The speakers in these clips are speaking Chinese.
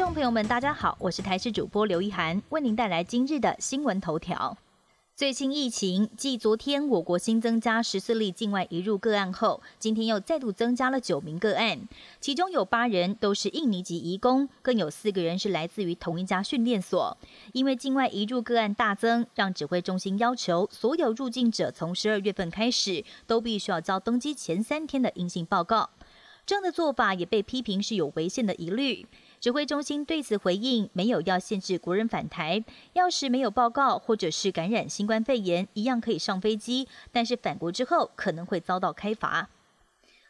众朋友们，大家好，我是台视主播刘一涵，为您带来今日的新闻头条。最新疫情，继昨天我国新增加十四例境外移入个案后，今天又再度增加了九名个案，其中有八人都是印尼籍移工，更有四个人是来自于同一家训练所。因为境外移入个案大增，让指挥中心要求所有入境者从十二月份开始都必须要交登机前三天的阴性报告。这样的做法也被批评是有违宪的疑虑。指挥中心对此回应，没有要限制国人返台，要是没有报告或者是感染新冠肺炎，一样可以上飞机，但是返国之后可能会遭到开罚。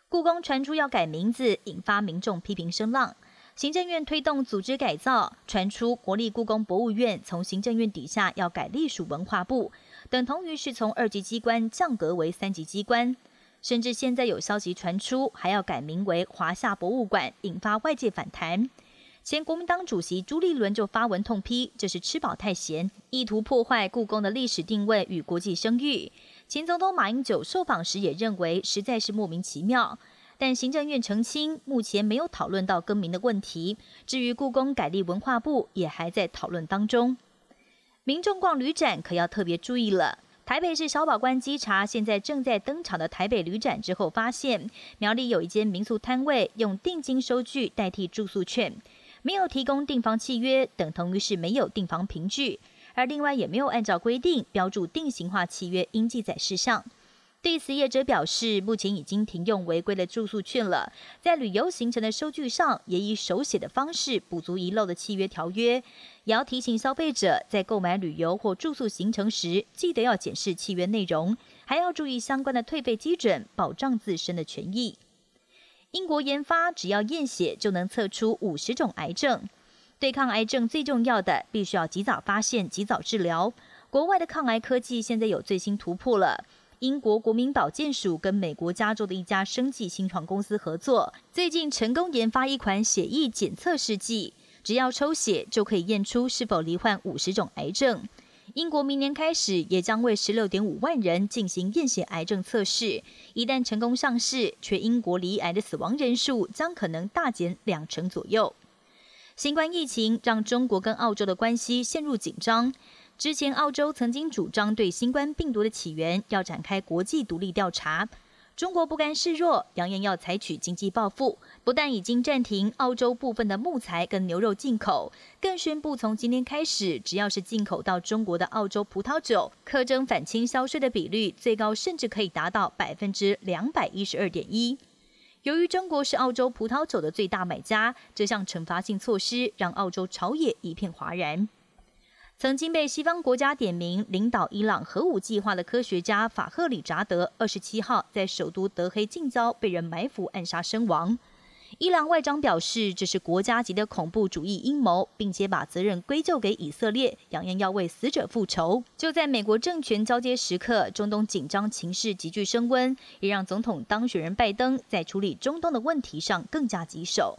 故宫传出要改名字，引发民众批评声浪。行政院推动组织改造，传出国立故宫博物院从行政院底下要改隶属文化部，等同于是从二级机关降格为三级机关。甚至现在有消息传出，还要改名为华夏博物馆，引发外界反弹。前国民党主席朱立伦就发文痛批，这是吃饱太闲，意图破坏故宫的历史定位与国际声誉。前总统马英九受访时也认为，实在是莫名其妙。但行政院澄清，目前没有讨论到更名的问题。至于故宫改立文化部，也还在讨论当中。民众逛旅展可要特别注意了。台北市小宝关稽查现在正在登场的台北旅展之后，发现苗栗有一间民宿摊位用定金收据代替住宿券。没有提供订房契约，等同于是没有订房凭据，而另外也没有按照规定标注定型化契约应记载事项。对此，业者表示，目前已经停用违规的住宿券了，在旅游行程的收据上也以手写的方式补足遗漏的契约条约。也要提醒消费者，在购买旅游或住宿行程时，记得要检视契约内容，还要注意相关的退费基准，保障自身的权益。英国研发，只要验血就能测出五十种癌症。对抗癌症最重要的，必须要及早发现、及早治疗。国外的抗癌科技现在有最新突破了。英国国民保健署跟美国加州的一家生技新创公司合作，最近成功研发一款血液检测试剂，只要抽血就可以验出是否罹患五十种癌症。英国明年开始也将为十六点五万人进行验血癌症测试，一旦成功上市，全英国离癌的死亡人数将可能大减两成左右。新冠疫情让中国跟澳洲的关系陷入紧张。之前澳洲曾经主张对新冠病毒的起源要展开国际独立调查。中国不甘示弱，扬言要采取经济报复，不但已经暂停澳洲部分的木材跟牛肉进口，更宣布从今天开始，只要是进口到中国的澳洲葡萄酒，苛征反倾销税的比率最高甚至可以达到百分之两百一十二点一。由于中国是澳洲葡萄酒的最大买家，这项惩罚性措施让澳洲朝野一片哗然。曾经被西方国家点名领导伊朗核武计划的科学家法赫里扎德，二十七号在首都德黑近郊被人埋伏暗杀身亡。伊朗外长表示，这是国家级的恐怖主义阴谋，并且把责任归咎给以色列，扬言要为死者复仇。就在美国政权交接时刻，中东紧张情势急剧升温，也让总统当选人拜登在处理中东的问题上更加棘手。